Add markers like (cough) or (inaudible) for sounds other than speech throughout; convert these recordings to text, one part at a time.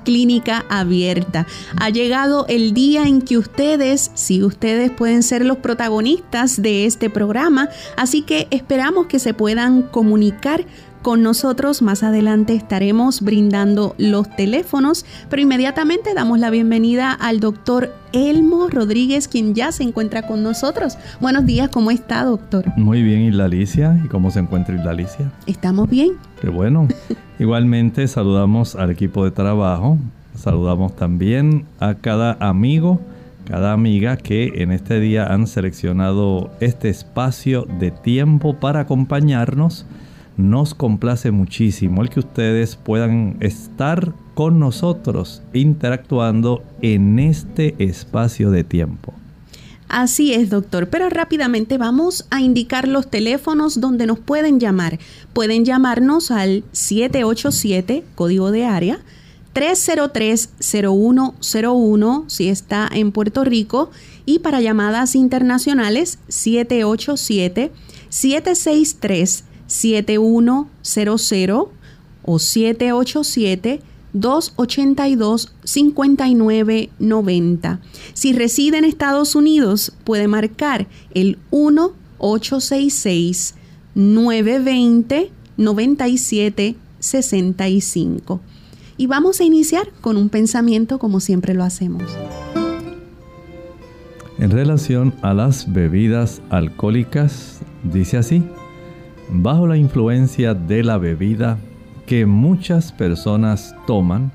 Clínica Abierta. Ha llegado el día en que ustedes, si ustedes pueden ser los protagonistas de este programa, así que esperamos que se puedan comunicar con nosotros. Más adelante estaremos brindando los teléfonos, pero inmediatamente damos la bienvenida al doctor Elmo Rodríguez, quien ya se encuentra con nosotros. Buenos días, ¿cómo está, doctor? Muy bien, Isla Alicia. ¿Y cómo se encuentra Isla Alicia? Estamos bien. Qué bueno. (laughs) Igualmente saludamos al equipo de trabajo, saludamos también a cada amigo, cada amiga que en este día han seleccionado este espacio de tiempo para acompañarnos nos complace muchísimo el que ustedes puedan estar con nosotros interactuando en este espacio de tiempo. Así es, doctor, pero rápidamente vamos a indicar los teléfonos donde nos pueden llamar. Pueden llamarnos al 787, código de área, 303-0101 si está en Puerto Rico y para llamadas internacionales 787 763 7100 o 787 282 5990. Si reside en Estados Unidos, puede marcar el 1 866 920 9765. Y vamos a iniciar con un pensamiento como siempre lo hacemos. En relación a las bebidas alcohólicas, dice así, bajo la influencia de la bebida que muchas personas toman,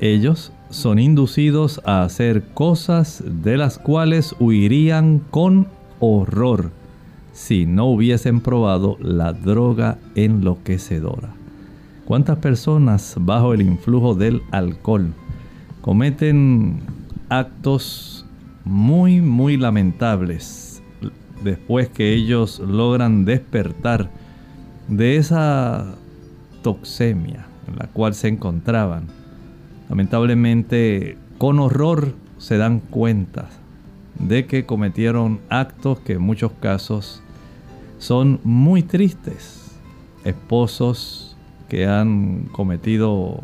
ellos son inducidos a hacer cosas de las cuales huirían con horror si no hubiesen probado la droga enloquecedora. ¿Cuántas personas bajo el influjo del alcohol cometen actos muy, muy lamentables después que ellos logran despertar de esa toxemia en la cual se encontraban. Lamentablemente, con horror se dan cuenta de que cometieron actos que en muchos casos son muy tristes. Esposos que han cometido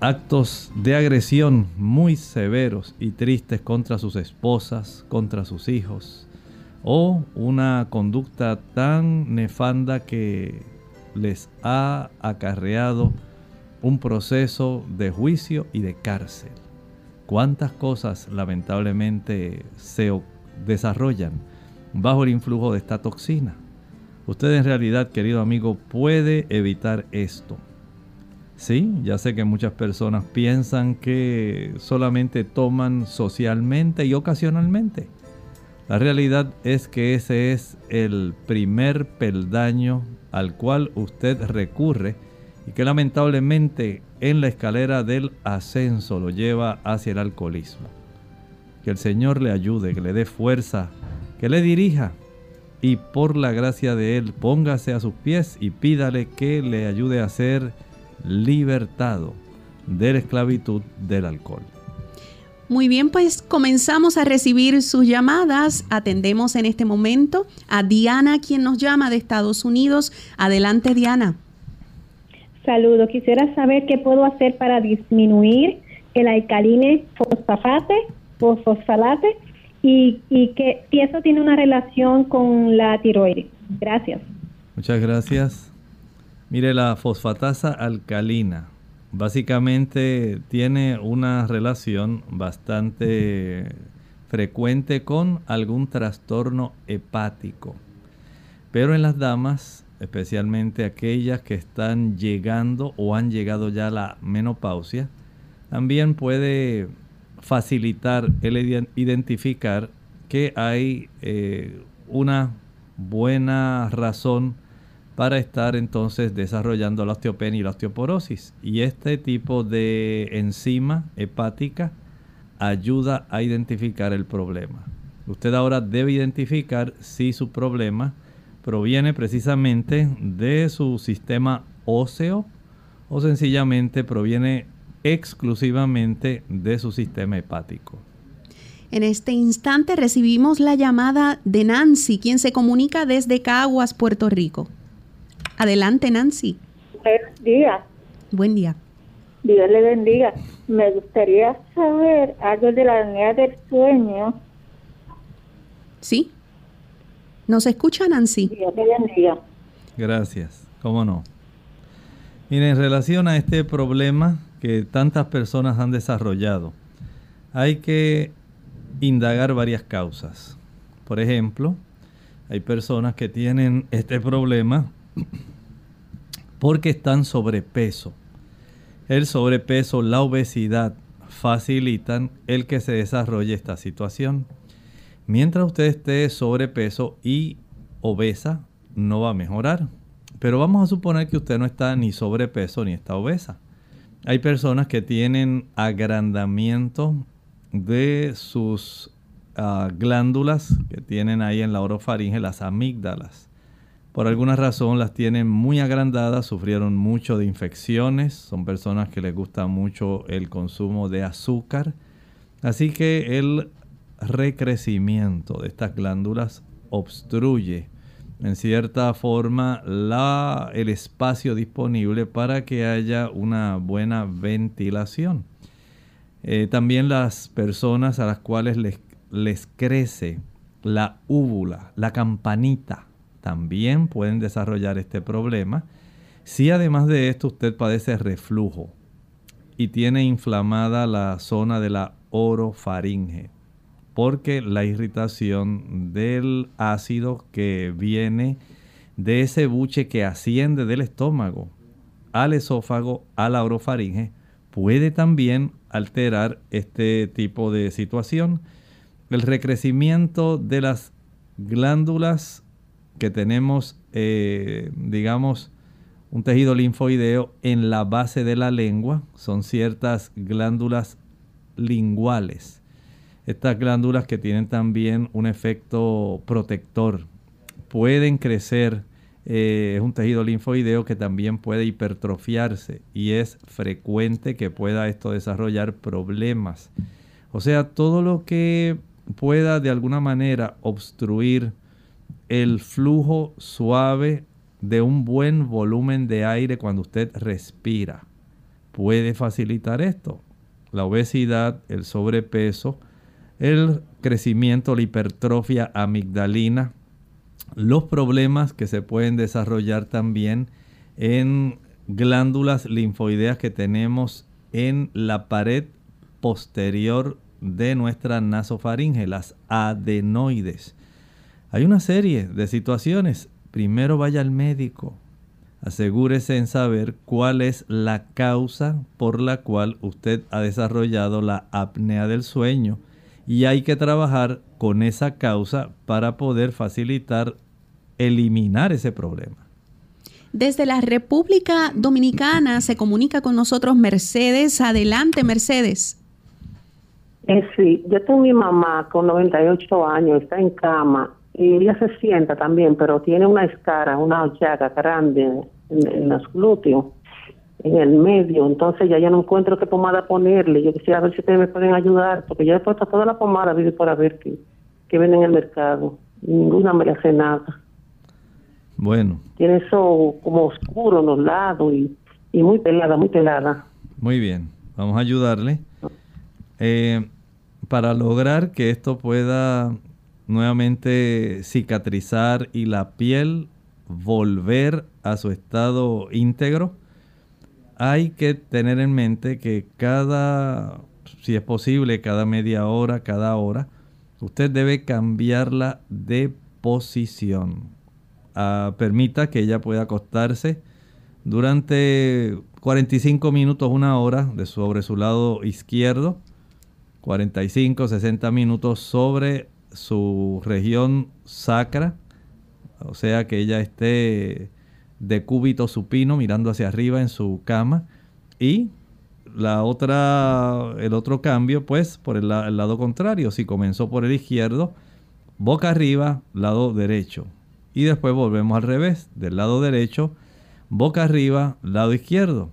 actos de agresión muy severos y tristes contra sus esposas, contra sus hijos o una conducta tan nefanda que les ha acarreado un proceso de juicio y de cárcel. ¿Cuántas cosas lamentablemente se desarrollan bajo el influjo de esta toxina? Usted en realidad, querido amigo, puede evitar esto. Sí, ya sé que muchas personas piensan que solamente toman socialmente y ocasionalmente. La realidad es que ese es el primer peldaño al cual usted recurre y que lamentablemente en la escalera del ascenso lo lleva hacia el alcoholismo. Que el Señor le ayude, que le dé fuerza, que le dirija y por la gracia de Él póngase a sus pies y pídale que le ayude a ser libertado de la esclavitud del alcohol. Muy bien, pues comenzamos a recibir sus llamadas. Atendemos en este momento a Diana, quien nos llama de Estados Unidos. Adelante, Diana. Saludo. Quisiera saber qué puedo hacer para disminuir el alcaline fosfate o fosfalate y, y que si eso tiene una relación con la tiroides. Gracias. Muchas gracias. Mire, la fosfatasa alcalina básicamente tiene una relación bastante frecuente con algún trastorno hepático. Pero en las damas, especialmente aquellas que están llegando o han llegado ya a la menopausia, también puede facilitar el identificar que hay eh, una buena razón para estar entonces desarrollando la osteopenia y la osteoporosis. Y este tipo de enzima hepática ayuda a identificar el problema. Usted ahora debe identificar si su problema proviene precisamente de su sistema óseo o sencillamente proviene exclusivamente de su sistema hepático. En este instante recibimos la llamada de Nancy, quien se comunica desde Caguas, Puerto Rico. Adelante, Nancy. Buenos días. Buen día. Dios le bendiga. Me gustaría saber algo de la línea del sueño. ¿Sí? ¿Nos escucha, Nancy? Dios le bendiga. Gracias. ¿Cómo no? Mire, en relación a este problema que tantas personas han desarrollado, hay que indagar varias causas. Por ejemplo, hay personas que tienen este problema porque están sobrepeso. El sobrepeso, la obesidad facilitan el que se desarrolle esta situación. Mientras usted esté sobrepeso y obesa, no va a mejorar. Pero vamos a suponer que usted no está ni sobrepeso ni está obesa. Hay personas que tienen agrandamiento de sus ah, glándulas que tienen ahí en la orofaringe, las amígdalas. Por alguna razón las tienen muy agrandadas, sufrieron mucho de infecciones, son personas que les gusta mucho el consumo de azúcar. Así que el recrecimiento de estas glándulas obstruye en cierta forma la, el espacio disponible para que haya una buena ventilación. Eh, también las personas a las cuales les, les crece la úvula, la campanita, también pueden desarrollar este problema. Si además de esto usted padece reflujo y tiene inflamada la zona de la orofaringe, porque la irritación del ácido que viene de ese buche que asciende del estómago al esófago, a la orofaringe, puede también alterar este tipo de situación. El recrecimiento de las glándulas que tenemos, eh, digamos, un tejido linfoideo en la base de la lengua, son ciertas glándulas linguales. Estas glándulas que tienen también un efecto protector, pueden crecer eh, es un tejido linfoideo que también puede hipertrofiarse y es frecuente que pueda esto desarrollar problemas. O sea, todo lo que pueda de alguna manera obstruir el flujo suave de un buen volumen de aire cuando usted respira puede facilitar esto. La obesidad, el sobrepeso, el crecimiento, la hipertrofia amigdalina, los problemas que se pueden desarrollar también en glándulas linfoideas que tenemos en la pared posterior de nuestra nasofaringe, las adenoides. Hay una serie de situaciones. Primero vaya al médico. Asegúrese en saber cuál es la causa por la cual usted ha desarrollado la apnea del sueño y hay que trabajar con esa causa para poder facilitar eliminar ese problema. Desde la República Dominicana se comunica con nosotros Mercedes. Adelante, Mercedes. Eh, sí, yo tengo mi mamá con 98 años, está en cama y ella se sienta también, pero tiene una escara, una llaga grande en, los glúteos, en el medio. Entonces ya, ya no encuentro qué pomada ponerle. Yo quisiera ver si ustedes me pueden ayudar, porque yo he puesto toda la pomada vive para ver qué, qué ven en el mercado. ninguna me le hace nada. Bueno. Tiene eso como oscuro en los lados y, muy pelada, muy pelada. Muy bien, vamos a ayudarle. Eh, para lograr que esto pueda nuevamente cicatrizar y la piel volver a su estado íntegro, hay que tener en mente que cada, si es posible, cada media hora, cada hora, usted debe cambiarla de posición. Ah, permita que ella pueda acostarse durante 45 minutos, una hora de sobre su lado izquierdo, 45, 60 minutos sobre su región sacra, o sea que ella esté de cúbito supino mirando hacia arriba en su cama. Y la otra el otro cambio pues por el, el lado contrario. Si comenzó por el izquierdo boca arriba lado derecho. Y después volvemos al revés del lado derecho boca arriba lado izquierdo.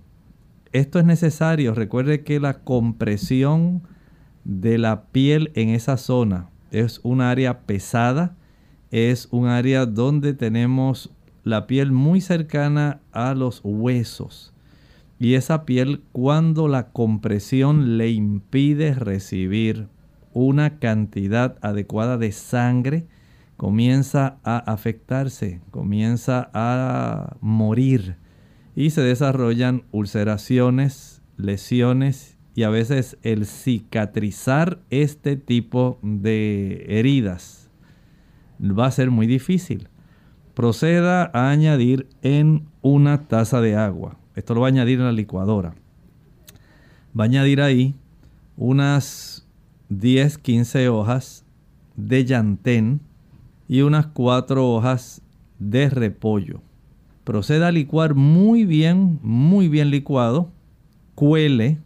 Esto es necesario. Recuerde que la compresión de la piel en esa zona es un área pesada es un área donde tenemos la piel muy cercana a los huesos. Y esa piel cuando la compresión le impide recibir una cantidad adecuada de sangre, comienza a afectarse, comienza a morir y se desarrollan ulceraciones, lesiones y a veces el cicatrizar este tipo de heridas va a ser muy difícil proceda a añadir en una taza de agua. Esto lo va a añadir en la licuadora. Va a añadir ahí unas 10, 15 hojas de llantén y unas 4 hojas de repollo. Proceda a licuar muy bien, muy bien licuado. Cuele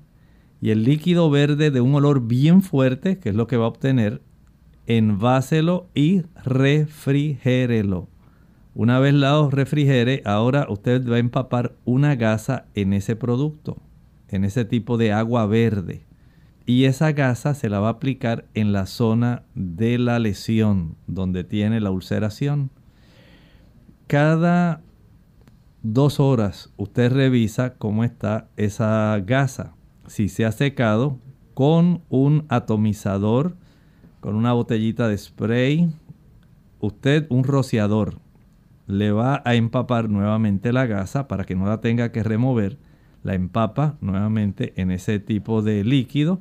y el líquido verde de un olor bien fuerte, que es lo que va a obtener, enváselo y refrigérelo. Una vez la refrigere, ahora usted va a empapar una gasa en ese producto, en ese tipo de agua verde. Y esa gasa se la va a aplicar en la zona de la lesión, donde tiene la ulceración. Cada dos horas usted revisa cómo está esa gasa. Si se ha secado con un atomizador, con una botellita de spray, usted un rociador le va a empapar nuevamente la gasa para que no la tenga que remover. La empapa nuevamente en ese tipo de líquido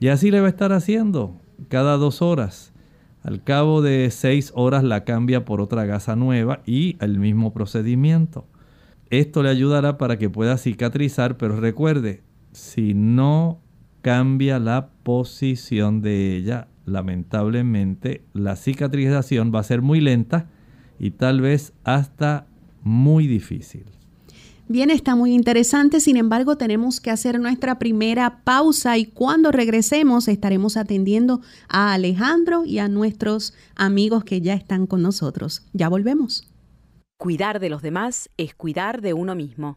y así le va a estar haciendo cada dos horas. Al cabo de seis horas la cambia por otra gasa nueva y el mismo procedimiento. Esto le ayudará para que pueda cicatrizar, pero recuerde, si no cambia la posición de ella, lamentablemente la cicatrización va a ser muy lenta y tal vez hasta muy difícil. Bien, está muy interesante, sin embargo tenemos que hacer nuestra primera pausa y cuando regresemos estaremos atendiendo a Alejandro y a nuestros amigos que ya están con nosotros. Ya volvemos. Cuidar de los demás es cuidar de uno mismo.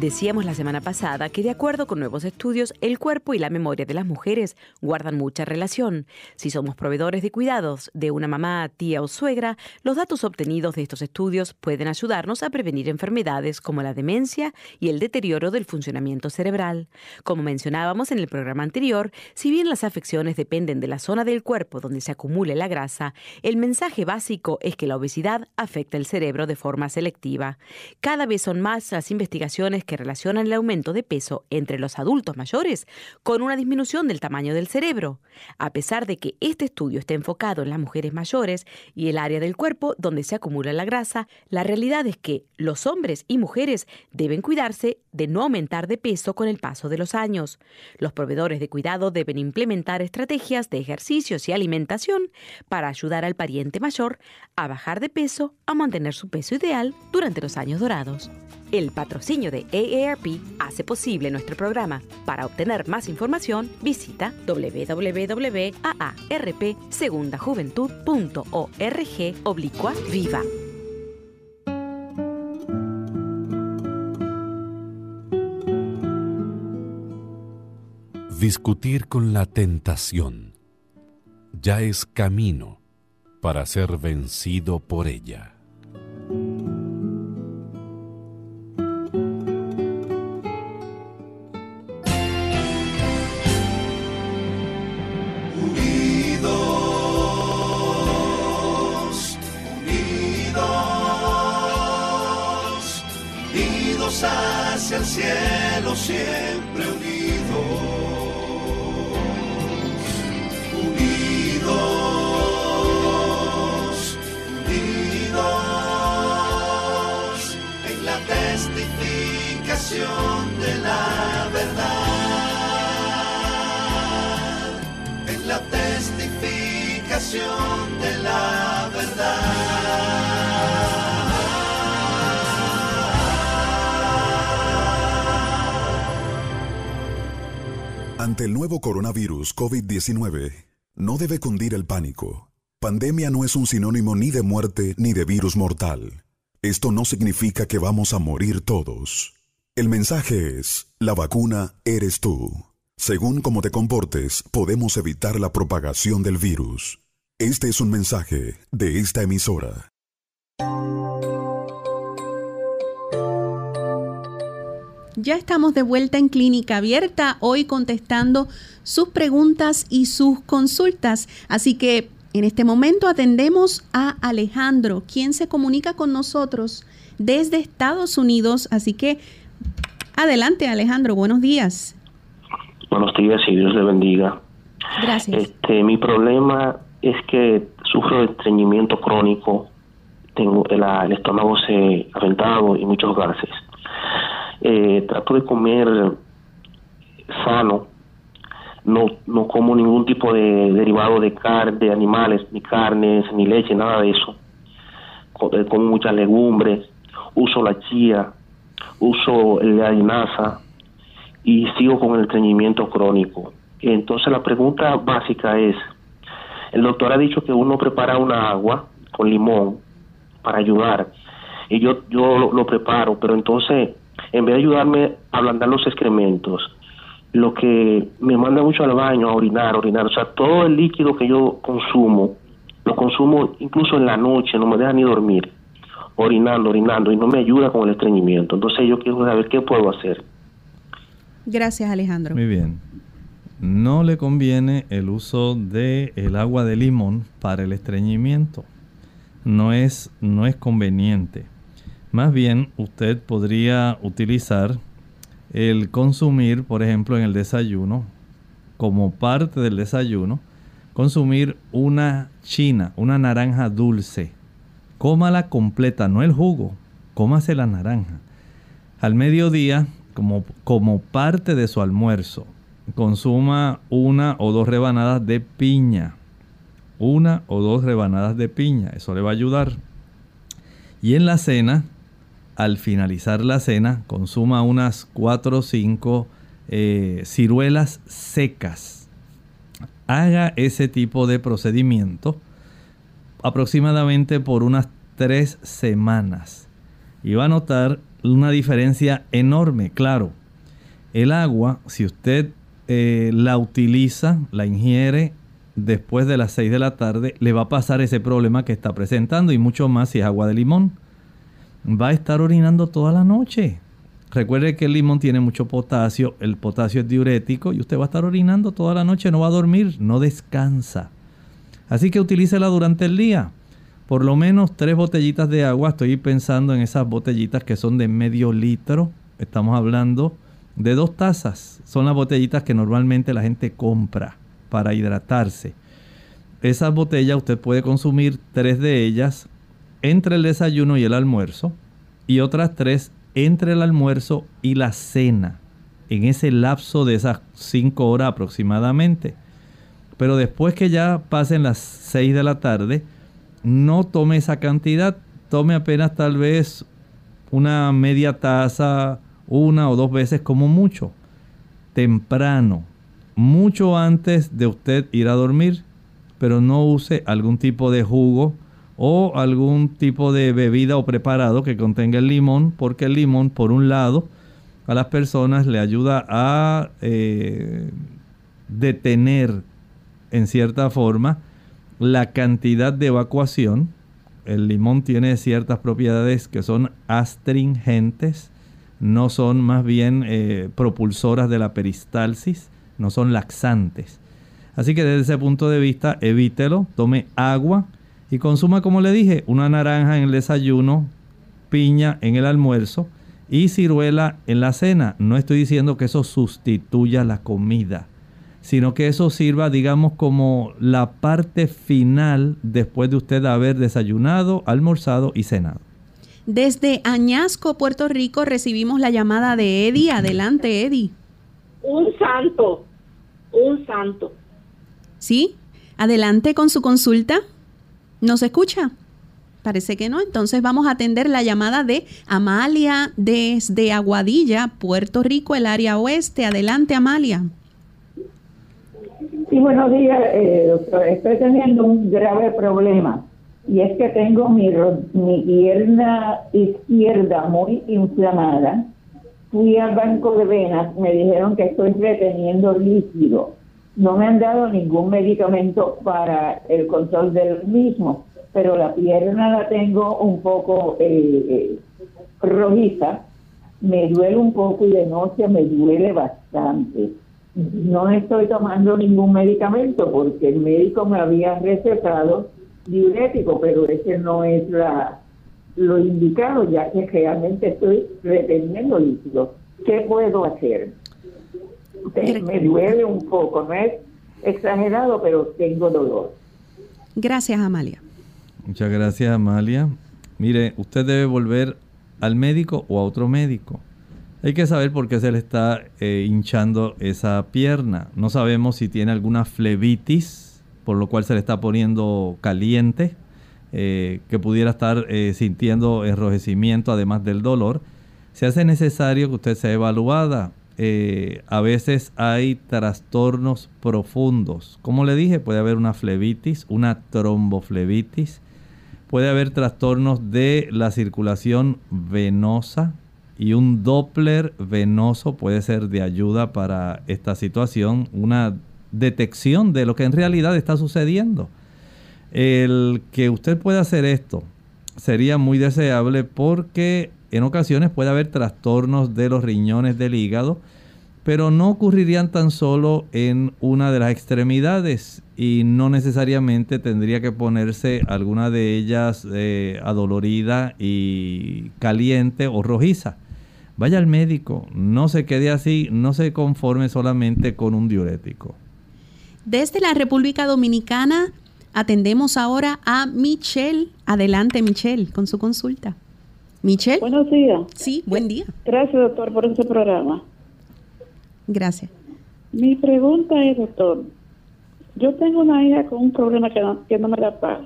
Decíamos la semana pasada que de acuerdo con nuevos estudios, el cuerpo y la memoria de las mujeres guardan mucha relación. Si somos proveedores de cuidados de una mamá, tía o suegra, los datos obtenidos de estos estudios pueden ayudarnos a prevenir enfermedades como la demencia y el deterioro del funcionamiento cerebral. Como mencionábamos en el programa anterior, si bien las afecciones dependen de la zona del cuerpo donde se acumule la grasa, el mensaje básico es que la obesidad afecta el cerebro de forma selectiva. Cada vez son más las investigaciones que relacionan el aumento de peso entre los adultos mayores con una disminución del tamaño del cerebro. A pesar de que este estudio está enfocado en las mujeres mayores y el área del cuerpo donde se acumula la grasa, la realidad es que los hombres y mujeres deben cuidarse de no aumentar de peso con el paso de los años. Los proveedores de cuidado deben implementar estrategias de ejercicios y alimentación para ayudar al pariente mayor a bajar de peso, a mantener su peso ideal durante los años dorados. El patrocinio de AARP hace posible nuestro programa. Para obtener más información, visita www.aarpsegundajuventud.org oblicua viva. Discutir con la tentación ya es camino para ser vencido por ella. Unidos, Unidos, Unidos hacia el cielo siempre. De la verdad, en la testificación de la verdad. Ante el nuevo coronavirus COVID-19, no debe cundir el pánico. Pandemia no es un sinónimo ni de muerte ni de virus mortal. Esto no significa que vamos a morir todos. El mensaje es, la vacuna eres tú. Según cómo te comportes, podemos evitar la propagación del virus. Este es un mensaje de esta emisora. Ya estamos de vuelta en Clínica Abierta, hoy contestando sus preguntas y sus consultas. Así que en este momento atendemos a Alejandro, quien se comunica con nosotros desde Estados Unidos. Así que adelante Alejandro, buenos días. Buenos días y Dios le bendiga. Gracias. Este, mi problema es que sufro de estreñimiento crónico, tengo el, el estómago se aventado y muchos gases eh, trato de comer sano, no, no como ningún tipo de derivado de carne, de animales, ni carnes, ni leche, nada de eso. Eh, como muchas legumbres, uso la chía, uso la linaza y sigo con el estreñimiento crónico. Entonces la pregunta básica es, el doctor ha dicho que uno prepara una agua con limón para ayudar y yo yo lo preparo, pero entonces en vez de ayudarme a ablandar los excrementos, lo que me manda mucho al baño a orinar, orinar, o sea, todo el líquido que yo consumo, lo consumo incluso en la noche, no me deja ni dormir, orinando, orinando, y no me ayuda con el estreñimiento. Entonces yo quiero saber qué puedo hacer. Gracias, Alejandro. Muy bien. No le conviene el uso de el agua de limón para el estreñimiento. No es, no es conveniente. Más bien, usted podría utilizar el consumir, por ejemplo, en el desayuno, como parte del desayuno, consumir una china, una naranja dulce. Cómala completa, no el jugo, cómase la naranja. Al mediodía, como, como parte de su almuerzo, consuma una o dos rebanadas de piña. Una o dos rebanadas de piña, eso le va a ayudar. Y en la cena, al finalizar la cena consuma unas 4 o 5 eh, ciruelas secas. Haga ese tipo de procedimiento aproximadamente por unas 3 semanas. Y va a notar una diferencia enorme, claro. El agua, si usted eh, la utiliza, la ingiere después de las 6 de la tarde, le va a pasar ese problema que está presentando y mucho más si es agua de limón va a estar orinando toda la noche. Recuerde que el limón tiene mucho potasio, el potasio es diurético y usted va a estar orinando toda la noche, no va a dormir, no descansa. Así que utilícela durante el día. Por lo menos tres botellitas de agua, estoy pensando en esas botellitas que son de medio litro, estamos hablando de dos tazas, son las botellitas que normalmente la gente compra para hidratarse. Esas botellas usted puede consumir tres de ellas entre el desayuno y el almuerzo y otras tres entre el almuerzo y la cena, en ese lapso de esas cinco horas aproximadamente. Pero después que ya pasen las seis de la tarde, no tome esa cantidad, tome apenas tal vez una media taza, una o dos veces como mucho, temprano, mucho antes de usted ir a dormir, pero no use algún tipo de jugo, o algún tipo de bebida o preparado que contenga el limón, porque el limón, por un lado, a las personas le ayuda a eh, detener en cierta forma la cantidad de evacuación. El limón tiene ciertas propiedades que son astringentes, no son más bien eh, propulsoras de la peristalsis, no son laxantes. Así que desde ese punto de vista, evítelo, tome agua, y consuma, como le dije, una naranja en el desayuno, piña en el almuerzo y ciruela en la cena. No estoy diciendo que eso sustituya la comida, sino que eso sirva, digamos, como la parte final después de usted haber desayunado, almorzado y cenado. Desde Añasco, Puerto Rico, recibimos la llamada de Eddie. Adelante, Eddie. Un santo, un santo. ¿Sí? Adelante con su consulta. ¿Nos escucha? Parece que no. Entonces vamos a atender la llamada de Amalia desde Aguadilla, Puerto Rico, el área oeste. Adelante, Amalia. Sí, buenos días, eh, doctor. Estoy teniendo un grave problema y es que tengo mi, mi pierna izquierda muy inflamada. Fui al banco de venas, me dijeron que estoy reteniendo líquido. No me han dado ningún medicamento para el control del mismo, pero la pierna la tengo un poco eh, eh, rojiza. Me duele un poco y de noche me duele bastante. No estoy tomando ningún medicamento porque el médico me había recetado diurético, pero ese no es la, lo indicado, ya que realmente estoy reteniendo líquido. ¿Qué puedo hacer? Me duele un poco, no es exagerado, pero tengo dolor. Gracias, Amalia. Muchas gracias, Amalia. Mire, usted debe volver al médico o a otro médico. Hay que saber por qué se le está eh, hinchando esa pierna. No sabemos si tiene alguna flebitis, por lo cual se le está poniendo caliente, eh, que pudiera estar eh, sintiendo enrojecimiento además del dolor, se hace necesario que usted sea evaluada. A veces hay trastornos profundos. Como le dije, puede haber una flebitis, una tromboflebitis, puede haber trastornos de la circulación venosa y un Doppler venoso puede ser de ayuda para esta situación, una detección de lo que en realidad está sucediendo. El que usted pueda hacer esto sería muy deseable porque en ocasiones puede haber trastornos de los riñones del hígado, pero no ocurrirían tan solo en una de las extremidades y no necesariamente tendría que ponerse alguna de ellas eh, adolorida y caliente o rojiza. Vaya al médico, no se quede así, no se conforme solamente con un diurético. Desde la República Dominicana atendemos ahora a Michelle. Adelante, Michelle, con su consulta. Michelle. Buenos días. Sí, buen día. Gracias, doctor, por este programa. Gracias. Mi pregunta es, doctor, yo tengo una hija con un problema que no, que no me da paz.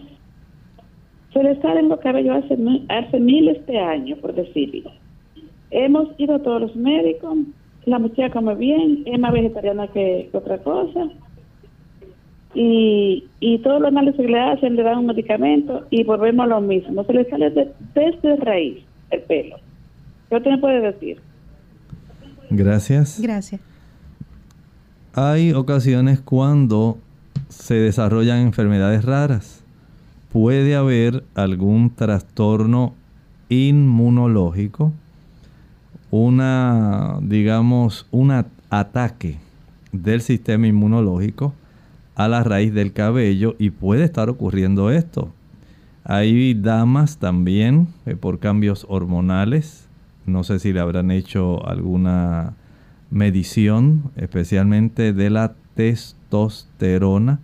Se le salen los cabellos hace, hace miles de años, por decirlo. Hemos ido a todos los médicos, la muchacha come bien, es más vegetariana que otra cosa y, y todos los análisis que le hacen le dan un medicamento y volvemos a lo mismo. Se le sale desde raíz el pelo. ¿Qué usted me puede decir? Gracias. Gracias. Hay ocasiones cuando se desarrollan enfermedades raras. Puede haber algún trastorno inmunológico, una, digamos, un ataque del sistema inmunológico a la raíz del cabello y puede estar ocurriendo esto. Hay damas también eh, por cambios hormonales. No sé si le habrán hecho alguna medición, especialmente de la testosterona.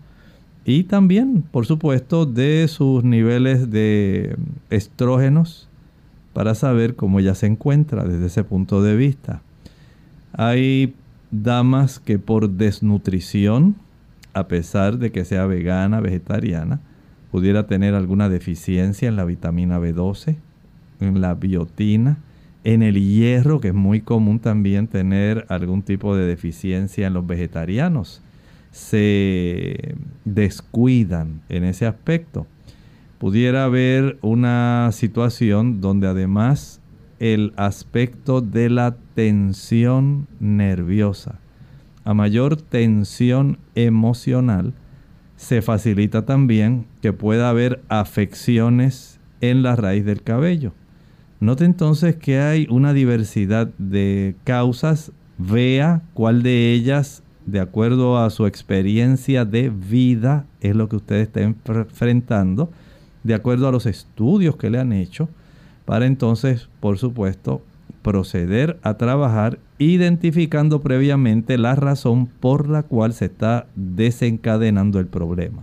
Y también, por supuesto, de sus niveles de estrógenos para saber cómo ella se encuentra desde ese punto de vista. Hay damas que por desnutrición, a pesar de que sea vegana, vegetariana, pudiera tener alguna deficiencia en la vitamina B12, en la biotina, en el hierro, que es muy común también tener algún tipo de deficiencia en los vegetarianos. Se descuidan en ese aspecto. Pudiera haber una situación donde además el aspecto de la tensión nerviosa a mayor tensión emocional, se facilita también que pueda haber afecciones en la raíz del cabello. Note entonces que hay una diversidad de causas. Vea cuál de ellas, de acuerdo a su experiencia de vida, es lo que usted está enfrentando, de acuerdo a los estudios que le han hecho, para entonces, por supuesto, proceder a trabajar identificando previamente la razón por la cual se está desencadenando el problema.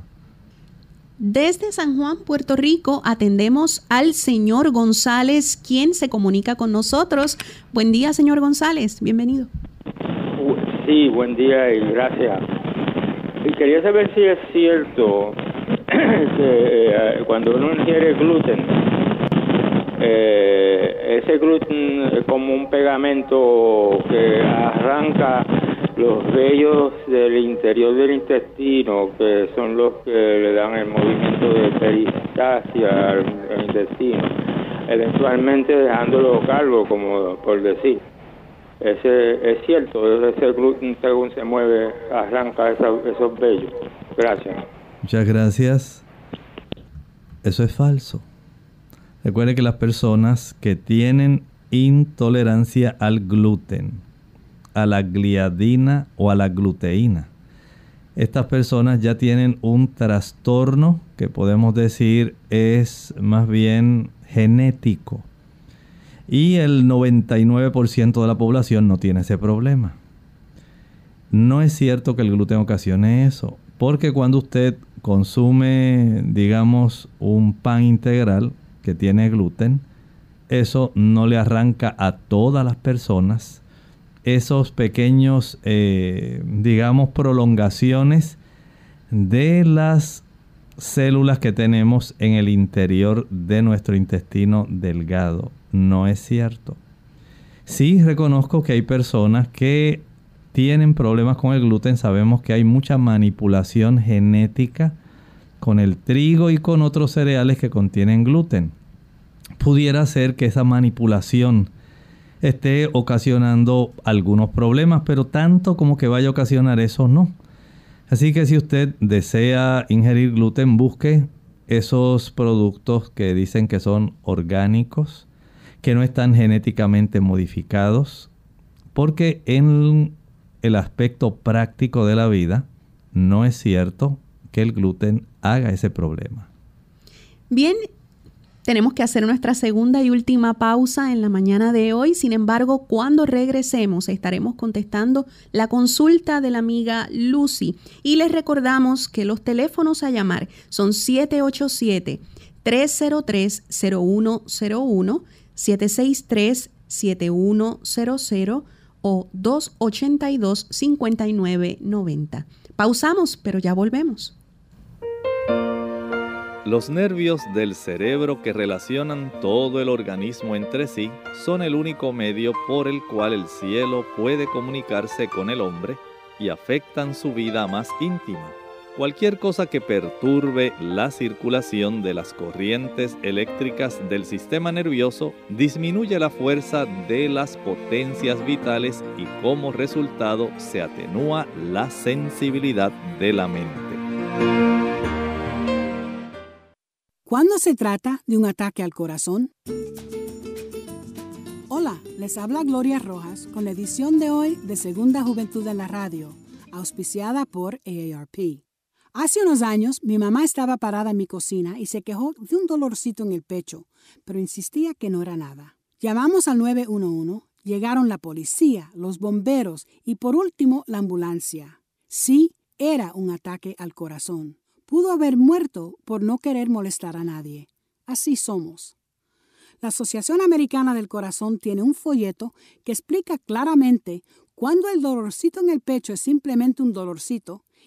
Desde San Juan, Puerto Rico, atendemos al señor González, quien se comunica con nosotros. Buen día, señor González, bienvenido. Sí, buen día y gracias. Y quería saber si es cierto (coughs) eh, cuando uno ingiere gluten, eh, ese gluten es como un pegamento que arranca los vellos del interior del intestino, que son los que le dan el movimiento de peristalsia al, intestino, eventualmente dejándolo calvo, como por decir. Ese es cierto, ese gluten según se mueve arranca esos vellos. Gracias. Muchas gracias. Eso es falso. Recuerde que las personas que tienen intolerancia al gluten, a la gliadina o a la gluteína, estas personas ya tienen un trastorno que podemos decir es más bien genético. Y el 99% de la población no tiene ese problema. No es cierto que el gluten ocasione eso, porque cuando usted consume, digamos, un pan integral, que tiene gluten, eso no le arranca a todas las personas esos pequeños, eh, digamos, prolongaciones de las células que tenemos en el interior de nuestro intestino delgado. No es cierto. Sí reconozco que hay personas que tienen problemas con el gluten. Sabemos que hay mucha manipulación genética con el trigo y con otros cereales que contienen gluten. Pudiera ser que esa manipulación esté ocasionando algunos problemas, pero tanto como que vaya a ocasionar eso, no. Así que si usted desea ingerir gluten, busque esos productos que dicen que son orgánicos, que no están genéticamente modificados, porque en el aspecto práctico de la vida no es cierto que el gluten haga ese problema. Bien, tenemos que hacer nuestra segunda y última pausa en la mañana de hoy. Sin embargo, cuando regresemos estaremos contestando la consulta de la amiga Lucy. Y les recordamos que los teléfonos a llamar son 787-303-0101, 763-7100 o 282-5990. Pausamos, pero ya volvemos. Los nervios del cerebro que relacionan todo el organismo entre sí son el único medio por el cual el cielo puede comunicarse con el hombre y afectan su vida más íntima. Cualquier cosa que perturbe la circulación de las corrientes eléctricas del sistema nervioso disminuye la fuerza de las potencias vitales y como resultado se atenúa la sensibilidad de la mente. ¿Cuándo se trata de un ataque al corazón? Hola, les habla Gloria Rojas con la edición de hoy de Segunda Juventud en la Radio, auspiciada por AARP. Hace unos años mi mamá estaba parada en mi cocina y se quejó de un dolorcito en el pecho, pero insistía que no era nada. Llamamos al 911, llegaron la policía, los bomberos y por último la ambulancia. Sí, era un ataque al corazón pudo haber muerto por no querer molestar a nadie. Así somos. La Asociación Americana del Corazón tiene un folleto que explica claramente cuándo el dolorcito en el pecho es simplemente un dolorcito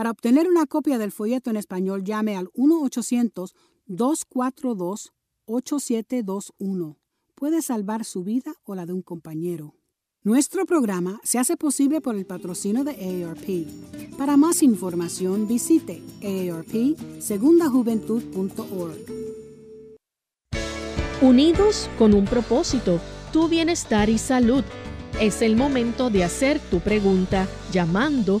Para obtener una copia del folleto en español, llame al 1-800-242-8721. Puede salvar su vida o la de un compañero. Nuestro programa se hace posible por el patrocinio de AARP. Para más información visite aarpsegundajuventud.org. Unidos con un propósito, tu bienestar y salud. Es el momento de hacer tu pregunta llamando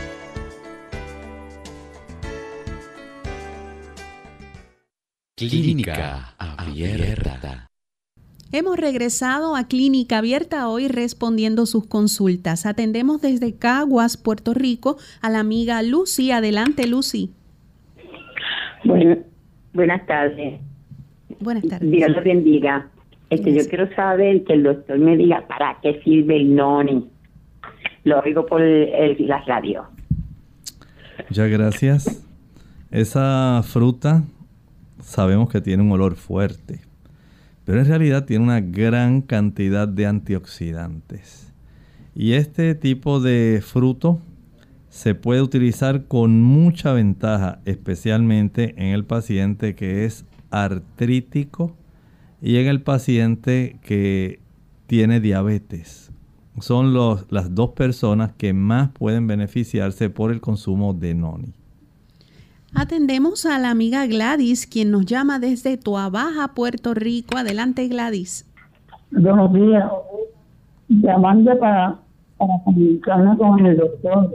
Clínica Abierta. Hemos regresado a Clínica Abierta hoy respondiendo sus consultas. Atendemos desde Caguas, Puerto Rico, a la amiga Lucy. Adelante, Lucy. Bueno, buenas tardes. Buenas tardes. Dios los bendiga. Este, yo quiero saber que el doctor me diga para qué sirve el noni. Lo oigo por el, la radio. Muchas gracias. Esa fruta sabemos que tiene un olor fuerte, pero en realidad tiene una gran cantidad de antioxidantes. Y este tipo de fruto se puede utilizar con mucha ventaja, especialmente en el paciente que es artrítico y en el paciente que tiene diabetes son las dos personas que más pueden beneficiarse por el consumo de noni. Atendemos a la amiga Gladys, quien nos llama desde Tuabaja, Puerto Rico. Adelante, Gladys. Buenos días. Llamando para, para comunicarme con el doctor.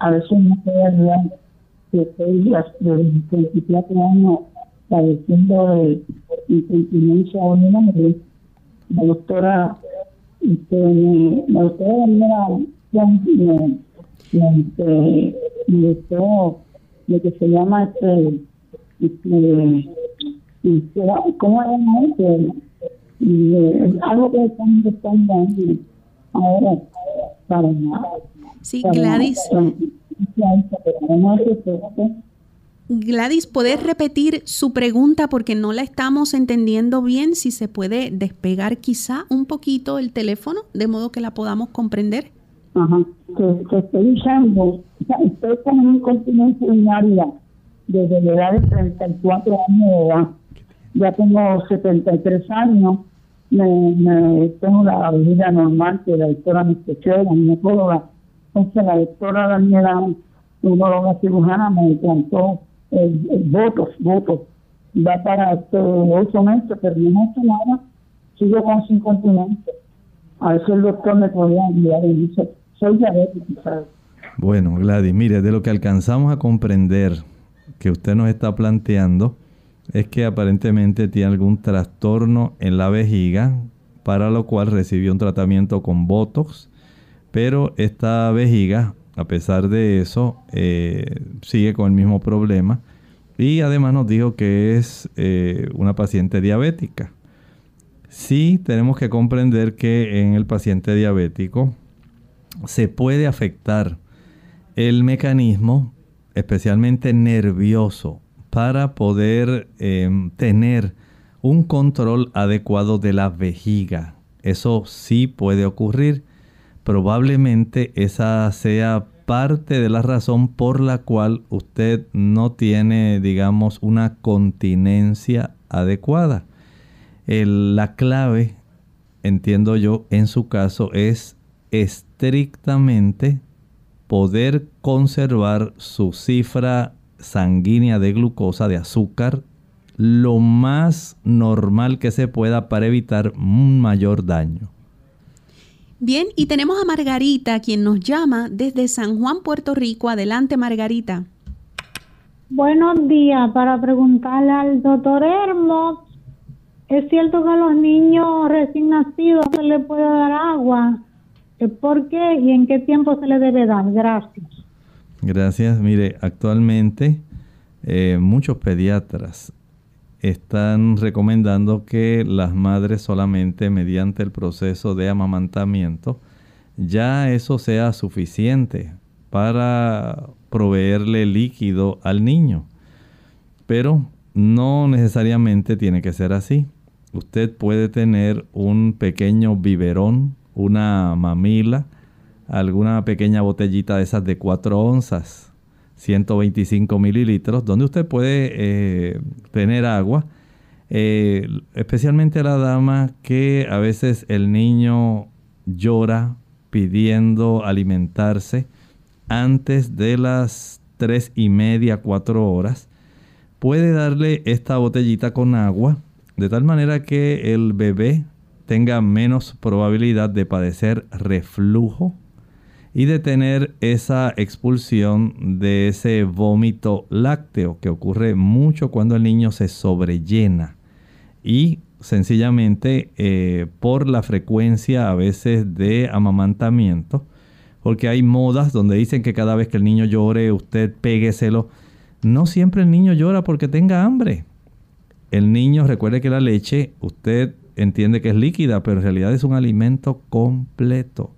A ver si me puede ayudar. Que estoy de 24 años padeciendo de incontinencia urinaria. La doctora este, me gustaría me, este, me gustó lo que se llama este, este, este ¿cómo es este? Y, algo que están buscando ahora para Sí, Gladys. Gladys, ¿puedes repetir su pregunta porque no la estamos entendiendo bien? Si se puede despegar quizá un poquito el teléfono de modo que la podamos comprender. Ajá, que, estoy diciendo, estoy con un continente urinaria desde la edad de 34 años de edad. Ya tengo 73 años, me, tengo la vida normal que la doctora me la ginecóloga. Entonces la doctora Daniela, urologa cirujana, me implantó votos, votos. Va para este, ocho meses, pero no hecho nada. Sigo con su incontinencia. A si el doctor me podía enviar y dice, soy Bueno, Gladys, mire, de lo que alcanzamos a comprender que usted nos está planteando es que aparentemente tiene algún trastorno en la vejiga, para lo cual recibió un tratamiento con Botox, pero esta vejiga a pesar de eso, eh, sigue con el mismo problema. Y además nos dijo que es eh, una paciente diabética. Sí tenemos que comprender que en el paciente diabético se puede afectar el mecanismo, especialmente nervioso, para poder em, tener un control adecuado de la vejiga. Eso sí puede ocurrir probablemente esa sea parte de la razón por la cual usted no tiene, digamos, una continencia adecuada. la clave, entiendo yo, en su caso es estrictamente poder conservar su cifra sanguínea de glucosa, de azúcar, lo más normal que se pueda para evitar un mayor daño. Bien, y tenemos a Margarita, quien nos llama desde San Juan, Puerto Rico. Adelante, Margarita. Buenos días, para preguntarle al doctor Hermos, ¿es cierto que a los niños recién nacidos se les puede dar agua? ¿Por qué y en qué tiempo se les debe dar? Gracias. Gracias. Mire, actualmente eh, muchos pediatras están recomendando que las madres solamente mediante el proceso de amamantamiento ya eso sea suficiente para proveerle líquido al niño. Pero no necesariamente tiene que ser así. Usted puede tener un pequeño biberón, una mamila alguna pequeña botellita de esas de 4 onzas, 125 mililitros, donde usted puede eh, tener agua, eh, especialmente la dama que a veces el niño llora pidiendo alimentarse antes de las 3 y media, 4 horas, puede darle esta botellita con agua de tal manera que el bebé tenga menos probabilidad de padecer reflujo y de tener esa expulsión de ese vómito lácteo que ocurre mucho cuando el niño se sobrellena y sencillamente eh, por la frecuencia a veces de amamantamiento porque hay modas donde dicen que cada vez que el niño llore usted pégueselo. No siempre el niño llora porque tenga hambre. El niño recuerde que la leche usted entiende que es líquida pero en realidad es un alimento completo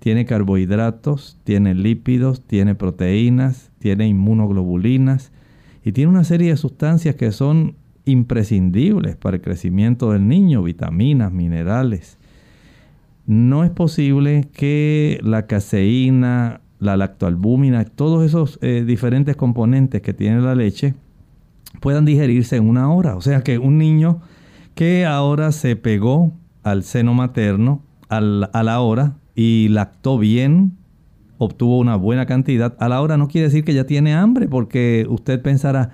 tiene carbohidratos, tiene lípidos, tiene proteínas, tiene inmunoglobulinas y tiene una serie de sustancias que son imprescindibles para el crecimiento del niño, vitaminas, minerales. No es posible que la caseína, la lactoalbúmina, todos esos eh, diferentes componentes que tiene la leche puedan digerirse en una hora. O sea que un niño que ahora se pegó al seno materno a la hora y lactó bien, obtuvo una buena cantidad, a la hora no quiere decir que ya tiene hambre, porque usted pensará,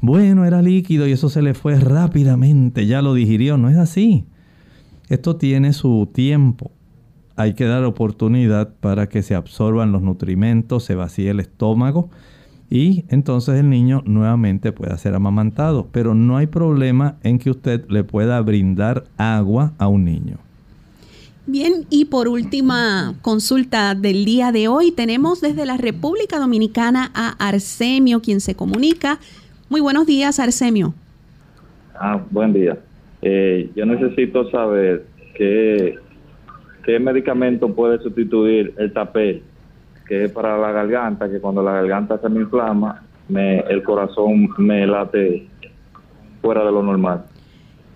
bueno, era líquido y eso se le fue rápidamente, ya lo digirió. No es así. Esto tiene su tiempo. Hay que dar oportunidad para que se absorban los nutrimentos, se vacíe el estómago y entonces el niño nuevamente pueda ser amamantado. Pero no hay problema en que usted le pueda brindar agua a un niño. Bien, y por última consulta del día de hoy, tenemos desde la República Dominicana a Arsemio, quien se comunica. Muy buenos días, Arsemio. Ah, buen día. Eh, yo necesito saber qué, qué medicamento puede sustituir el tapel, que es para la garganta, que cuando la garganta se me inflama, me, el corazón me late fuera de lo normal.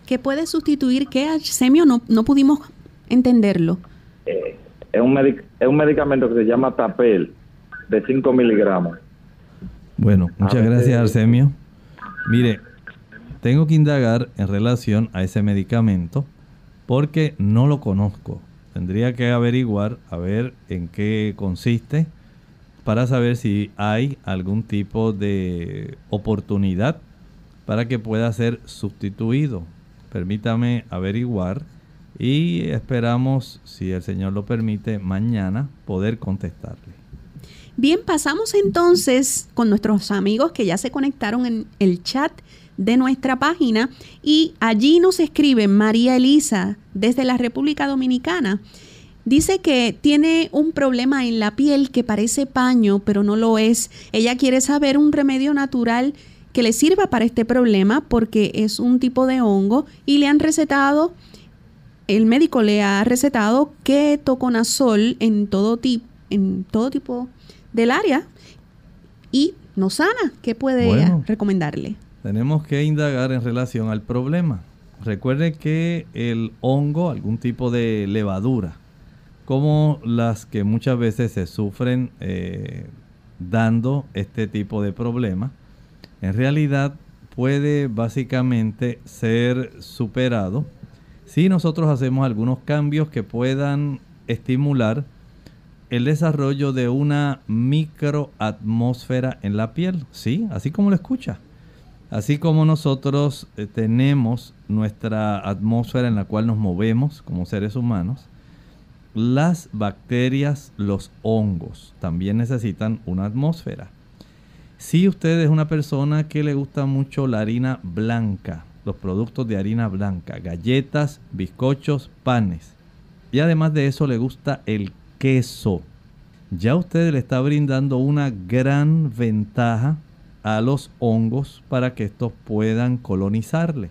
¿Qué puede sustituir qué, Arsemio? No, no pudimos entenderlo? Eh, es, un es un medicamento que se llama Tapel, de 5 miligramos. Bueno, muchas gracias Arsemio. Mire, tengo que indagar en relación a ese medicamento porque no lo conozco. Tendría que averiguar a ver en qué consiste para saber si hay algún tipo de oportunidad para que pueda ser sustituido. Permítame averiguar y esperamos, si el Señor lo permite, mañana poder contestarle. Bien, pasamos entonces con nuestros amigos que ya se conectaron en el chat de nuestra página y allí nos escribe María Elisa desde la República Dominicana. Dice que tiene un problema en la piel que parece paño, pero no lo es. Ella quiere saber un remedio natural que le sirva para este problema porque es un tipo de hongo y le han recetado el médico le ha recetado ketoconazol en todo, tipo en todo tipo del área y no sana. ¿Qué puede recomendarle? Tenemos que indagar en relación al problema. Recuerde que el hongo, algún tipo de levadura, como las que muchas veces se sufren eh, dando este tipo de problema, en realidad puede básicamente ser superado si nosotros hacemos algunos cambios que puedan estimular el desarrollo de una microatmósfera en la piel, sí, así como lo escucha. Así como nosotros eh, tenemos nuestra atmósfera en la cual nos movemos como seres humanos, las bacterias, los hongos también necesitan una atmósfera. Si usted es una persona que le gusta mucho la harina blanca, los productos de harina blanca, galletas, bizcochos, panes. Y además de eso le gusta el queso. Ya usted le está brindando una gran ventaja a los hongos para que estos puedan colonizarle.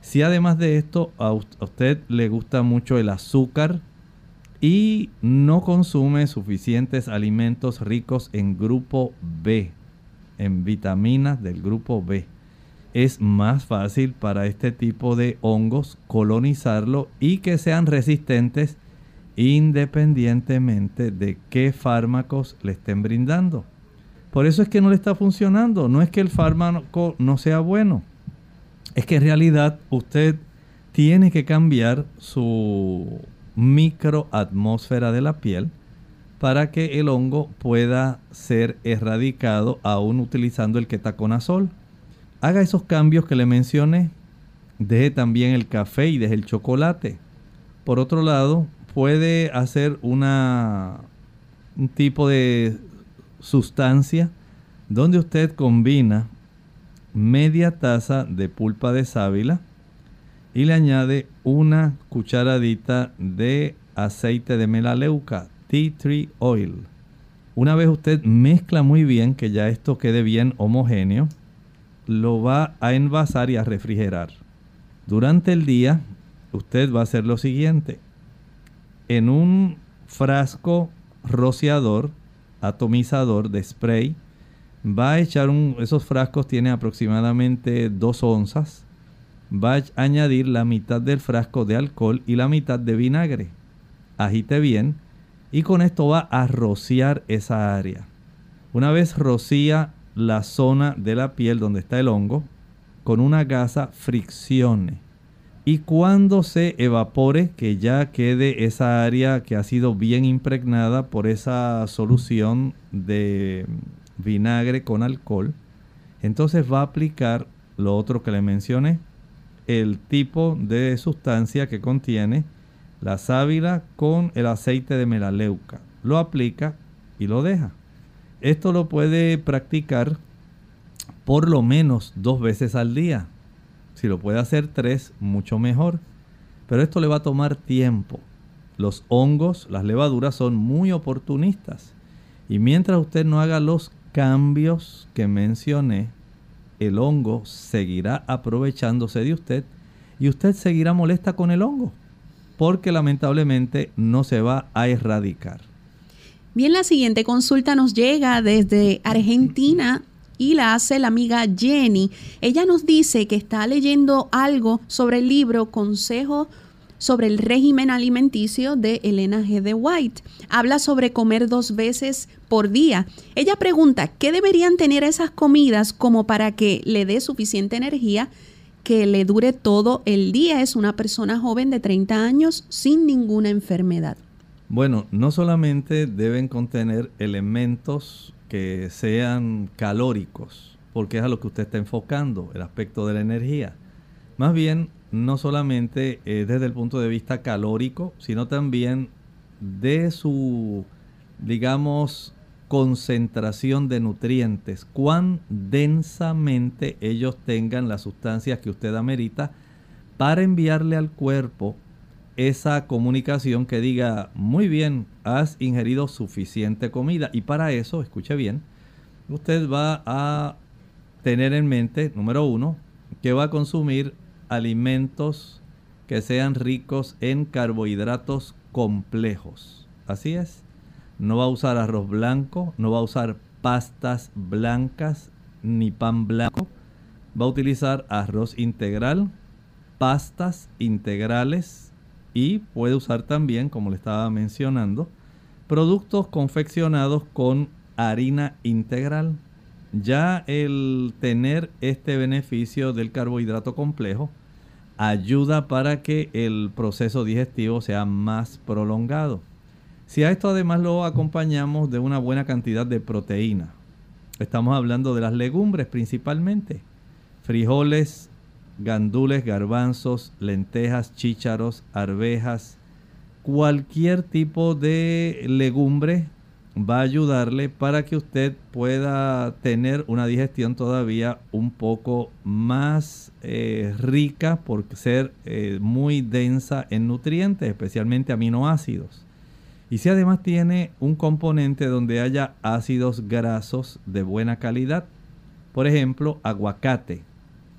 Si además de esto a usted le gusta mucho el azúcar y no consume suficientes alimentos ricos en grupo B, en vitaminas del grupo B, es más fácil para este tipo de hongos colonizarlo y que sean resistentes independientemente de qué fármacos le estén brindando. Por eso es que no le está funcionando. No es que el fármaco no sea bueno. Es que en realidad usted tiene que cambiar su microatmósfera de la piel para que el hongo pueda ser erradicado aún utilizando el ketaconazol. Haga esos cambios que le mencioné. Deje también el café y deje el chocolate. Por otro lado, puede hacer una, un tipo de sustancia donde usted combina media taza de pulpa de sábila y le añade una cucharadita de aceite de melaleuca, tea tree oil. Una vez usted mezcla muy bien, que ya esto quede bien homogéneo, lo va a envasar y a refrigerar. Durante el día, usted va a hacer lo siguiente. En un frasco rociador, atomizador de spray, va a echar un, esos frascos tienen aproximadamente 2 onzas. Va a añadir la mitad del frasco de alcohol y la mitad de vinagre. Agite bien y con esto va a rociar esa área. Una vez rocía la zona de la piel donde está el hongo, con una gasa friccione. Y cuando se evapore, que ya quede esa área que ha sido bien impregnada por esa solución de vinagre con alcohol, entonces va a aplicar lo otro que le mencioné, el tipo de sustancia que contiene la sábila con el aceite de melaleuca. Lo aplica y lo deja. Esto lo puede practicar por lo menos dos veces al día. Si lo puede hacer tres, mucho mejor. Pero esto le va a tomar tiempo. Los hongos, las levaduras son muy oportunistas. Y mientras usted no haga los cambios que mencioné, el hongo seguirá aprovechándose de usted y usted seguirá molesta con el hongo porque lamentablemente no se va a erradicar. Bien, la siguiente consulta nos llega desde Argentina y la hace la amiga Jenny. Ella nos dice que está leyendo algo sobre el libro Consejo sobre el régimen alimenticio de Elena G. de White. Habla sobre comer dos veces por día. Ella pregunta, ¿qué deberían tener esas comidas como para que le dé suficiente energía que le dure todo el día? Es una persona joven de 30 años sin ninguna enfermedad. Bueno, no solamente deben contener elementos que sean calóricos, porque es a lo que usted está enfocando, el aspecto de la energía. Más bien no solamente eh, desde el punto de vista calórico, sino también de su, digamos, concentración de nutrientes, cuán densamente ellos tengan las sustancias que usted amerita para enviarle al cuerpo esa comunicación que diga, muy bien, has ingerido suficiente comida. Y para eso, escuche bien, usted va a tener en mente, número uno, que va a consumir alimentos que sean ricos en carbohidratos complejos. Así es. No va a usar arroz blanco, no va a usar pastas blancas ni pan blanco. Va a utilizar arroz integral, pastas integrales y puede usar también, como le estaba mencionando, productos confeccionados con harina integral. Ya el tener este beneficio del carbohidrato complejo ayuda para que el proceso digestivo sea más prolongado. Si a esto además lo acompañamos de una buena cantidad de proteína, estamos hablando de las legumbres principalmente, frijoles, gandules, garbanzos, lentejas, chícharos, arvejas, cualquier tipo de legumbre va a ayudarle para que usted pueda tener una digestión todavía un poco más eh, rica por ser eh, muy densa en nutrientes, especialmente aminoácidos. Y si además tiene un componente donde haya ácidos grasos de buena calidad, por ejemplo, aguacate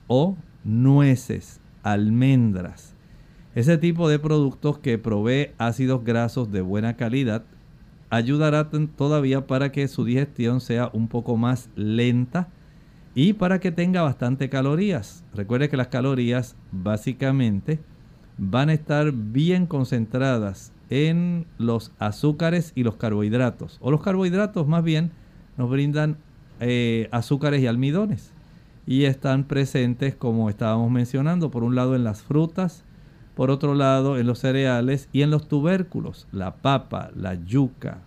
o nueces, almendras, ese tipo de productos que provee ácidos grasos de buena calidad ayudará todavía para que su digestión sea un poco más lenta y para que tenga bastante calorías. Recuerde que las calorías básicamente van a estar bien concentradas en los azúcares y los carbohidratos. O los carbohidratos más bien nos brindan eh, azúcares y almidones. Y están presentes, como estábamos mencionando, por un lado en las frutas, por otro lado en los cereales y en los tubérculos. La papa, la yuca,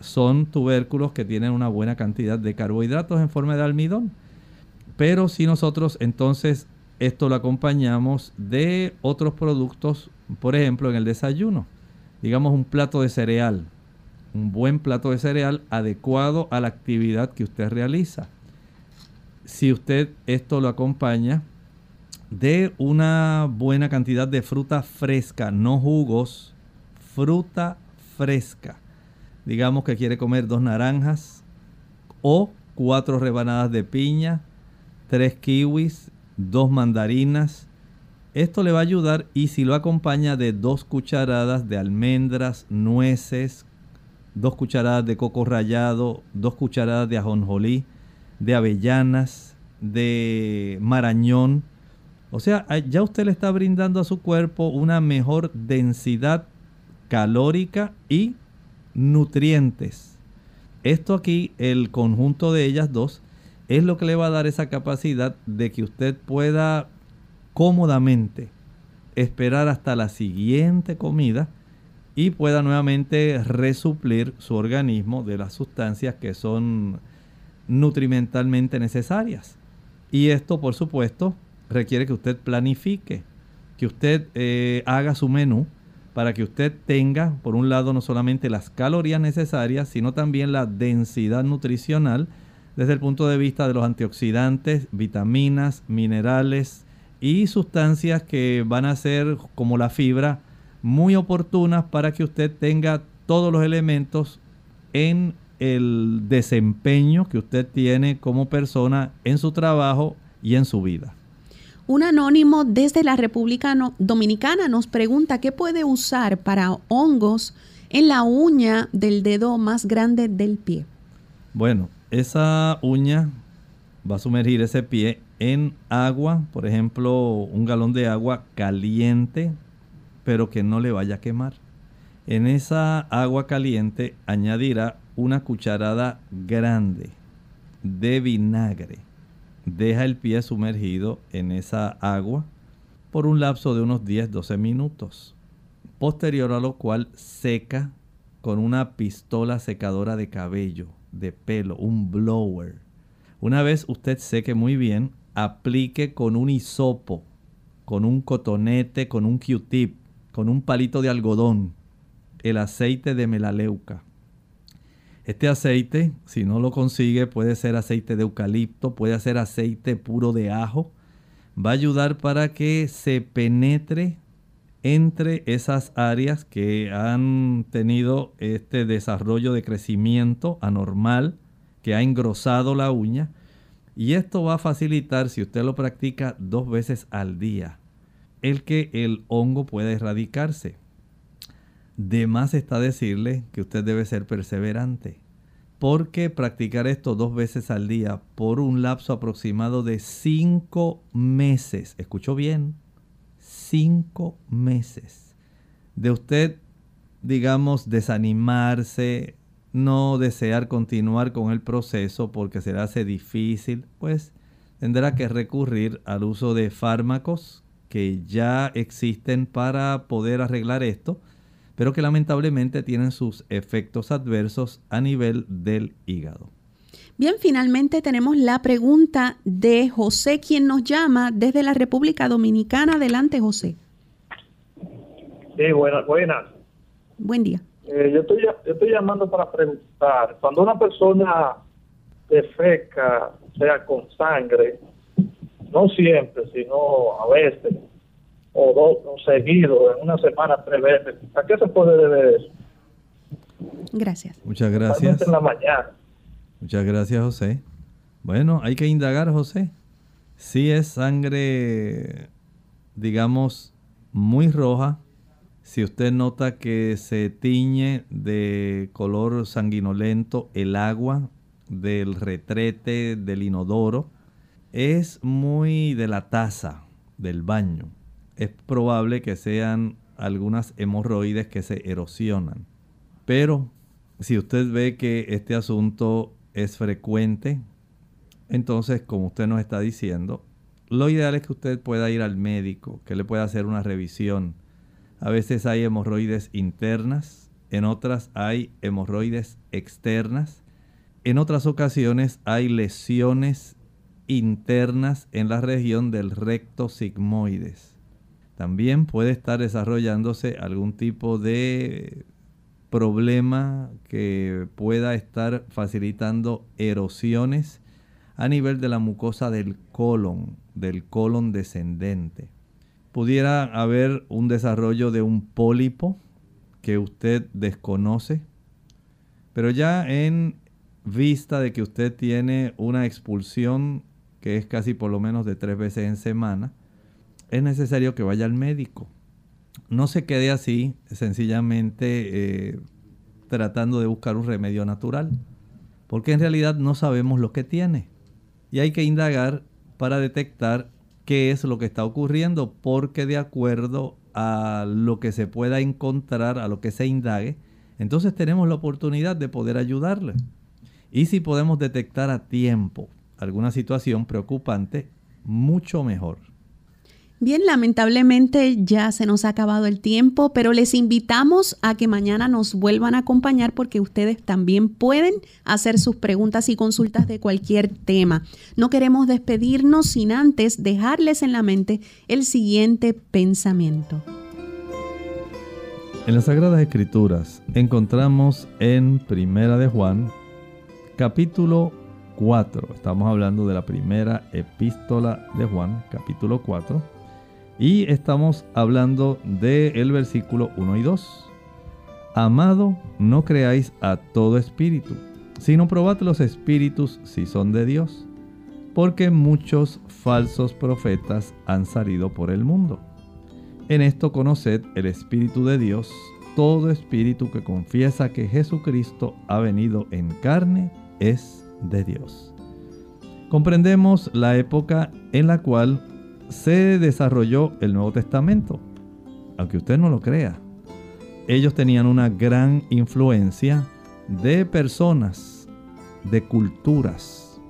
son tubérculos que tienen una buena cantidad de carbohidratos en forma de almidón. Pero si nosotros entonces esto lo acompañamos de otros productos, por ejemplo en el desayuno, digamos un plato de cereal, un buen plato de cereal adecuado a la actividad que usted realiza. Si usted esto lo acompaña de una buena cantidad de fruta fresca, no jugos, fruta fresca. Digamos que quiere comer dos naranjas o cuatro rebanadas de piña, tres kiwis, dos mandarinas, esto le va a ayudar y si lo acompaña de dos cucharadas de almendras, nueces, dos cucharadas de coco rallado, dos cucharadas de ajonjolí, de avellanas, de marañón. O sea, ya usted le está brindando a su cuerpo una mejor densidad calórica y nutrientes. Esto aquí, el conjunto de ellas dos, es lo que le va a dar esa capacidad de que usted pueda cómodamente esperar hasta la siguiente comida y pueda nuevamente resuplir su organismo de las sustancias que son nutrimentalmente necesarias. Y esto, por supuesto, requiere que usted planifique, que usted eh, haga su menú para que usted tenga, por un lado, no solamente las calorías necesarias, sino también la densidad nutricional desde el punto de vista de los antioxidantes, vitaminas, minerales, y sustancias que van a ser como la fibra muy oportunas para que usted tenga todos los elementos en el desempeño que usted tiene como persona en su trabajo y en su vida. Un anónimo desde la República Dominicana nos pregunta qué puede usar para hongos en la uña del dedo más grande del pie. Bueno, esa uña va a sumergir ese pie en agua, por ejemplo, un galón de agua caliente, pero que no le vaya a quemar. En esa agua caliente añadirá una cucharada grande de vinagre. Deja el pie sumergido en esa agua por un lapso de unos 10-12 minutos. Posterior a lo cual seca con una pistola secadora de cabello, de pelo, un blower. Una vez usted seque muy bien, aplique con un hisopo, con un cotonete, con un Q-tip, con un palito de algodón, el aceite de melaleuca. Este aceite, si no lo consigue, puede ser aceite de eucalipto, puede ser aceite puro de ajo. Va a ayudar para que se penetre entre esas áreas que han tenido este desarrollo de crecimiento anormal, que ha engrosado la uña y esto va a facilitar, si usted lo practica dos veces al día, el que el hongo pueda erradicarse. De más está decirle que usted debe ser perseverante, porque practicar esto dos veces al día por un lapso aproximado de cinco meses, escuchó bien, cinco meses, de usted, digamos, desanimarse, no desear continuar con el proceso porque se le hace difícil, pues tendrá que recurrir al uso de fármacos que ya existen para poder arreglar esto, pero que lamentablemente tienen sus efectos adversos a nivel del hígado. Bien, finalmente tenemos la pregunta de José, quien nos llama desde la República Dominicana. Adelante, José. Sí, buenas, buenas. Buen día. Eh, yo, estoy, yo estoy llamando para preguntar, cuando una persona defeca, sea con sangre, no siempre, sino a veces, o dos, o seguido, en una semana, tres veces, ¿a qué se puede deber eso? Gracias. Muchas gracias. En la mañana. Muchas gracias, José. Bueno, hay que indagar, José. Si es sangre, digamos, muy roja, si usted nota que se tiñe de color sanguinolento el agua del retrete del inodoro, es muy de la taza del baño. Es probable que sean algunas hemorroides que se erosionan. Pero si usted ve que este asunto es frecuente, entonces, como usted nos está diciendo, lo ideal es que usted pueda ir al médico, que le pueda hacer una revisión. A veces hay hemorroides internas, en otras hay hemorroides externas, en otras ocasiones hay lesiones internas en la región del recto sigmoides. También puede estar desarrollándose algún tipo de problema que pueda estar facilitando erosiones a nivel de la mucosa del colon, del colon descendente. Pudiera haber un desarrollo de un pólipo que usted desconoce, pero ya en vista de que usted tiene una expulsión que es casi por lo menos de tres veces en semana, es necesario que vaya al médico. No se quede así, sencillamente eh, tratando de buscar un remedio natural, porque en realidad no sabemos lo que tiene. Y hay que indagar para detectar qué es lo que está ocurriendo, porque de acuerdo a lo que se pueda encontrar, a lo que se indague, entonces tenemos la oportunidad de poder ayudarle. Y si podemos detectar a tiempo alguna situación preocupante, mucho mejor. Bien, lamentablemente ya se nos ha acabado el tiempo, pero les invitamos a que mañana nos vuelvan a acompañar porque ustedes también pueden hacer sus preguntas y consultas de cualquier tema. No queremos despedirnos sin antes dejarles en la mente el siguiente pensamiento. En las Sagradas Escrituras encontramos en Primera de Juan, capítulo 4. Estamos hablando de la primera epístola de Juan, capítulo 4 y estamos hablando del versículo 1 y 2. Amado, no creáis a todo espíritu, sino probad los espíritus si son de Dios, porque muchos falsos profetas han salido por el mundo. En esto conoced el Espíritu de Dios, todo espíritu que confiesa que Jesucristo ha venido en carne es de Dios. Comprendemos la época en la cual se desarrolló el Nuevo Testamento. Aunque usted no lo crea. Ellos tenían una gran influencia de personas, de culturas.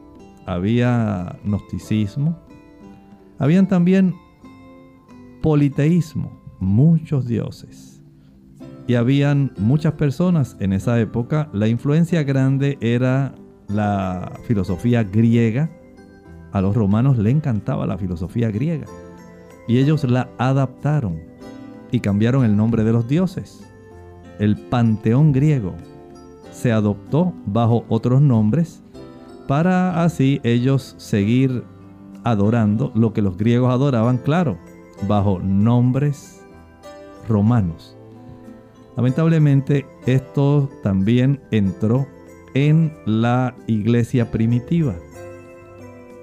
Había gnosticismo. Habían también politeísmo, muchos dioses. Y habían muchas personas en esa época. La influencia grande era la filosofía griega a los romanos le encantaba la filosofía griega y ellos la adaptaron y cambiaron el nombre de los dioses. El panteón griego se adoptó bajo otros nombres para así ellos seguir adorando lo que los griegos adoraban, claro, bajo nombres romanos. Lamentablemente esto también entró en la iglesia primitiva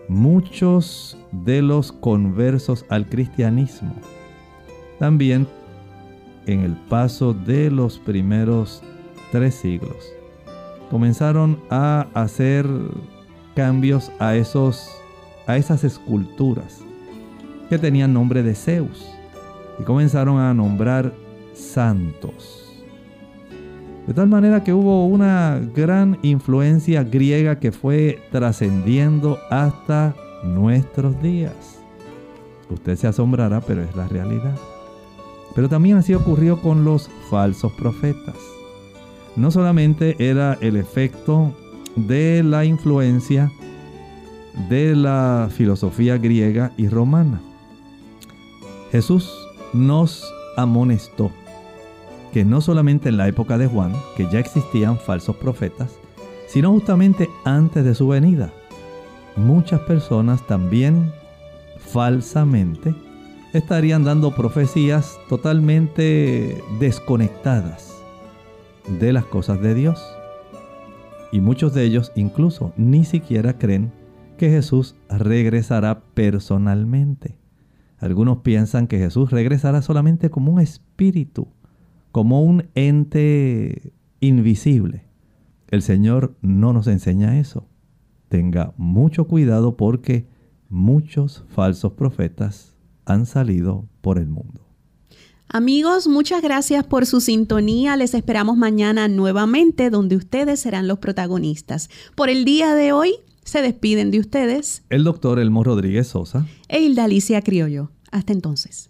muchos de los conversos al cristianismo. También en el paso de los primeros tres siglos comenzaron a hacer cambios a esos a esas esculturas que tenían nombre de Zeus y comenzaron a nombrar santos. De tal manera que hubo una gran influencia griega que fue trascendiendo hasta nuestros días. Usted se asombrará, pero es la realidad. Pero también así ocurrió con los falsos profetas. No solamente era el efecto de la influencia de la filosofía griega y romana. Jesús nos amonestó que no solamente en la época de Juan, que ya existían falsos profetas, sino justamente antes de su venida. Muchas personas también falsamente estarían dando profecías totalmente desconectadas de las cosas de Dios. Y muchos de ellos incluso ni siquiera creen que Jesús regresará personalmente. Algunos piensan que Jesús regresará solamente como un espíritu como un ente invisible. El Señor no nos enseña eso. Tenga mucho cuidado porque muchos falsos profetas han salido por el mundo. Amigos, muchas gracias por su sintonía. Les esperamos mañana nuevamente donde ustedes serán los protagonistas. Por el día de hoy se despiden de ustedes el doctor Elmo Rodríguez Sosa e Hilda Alicia Criollo. Hasta entonces.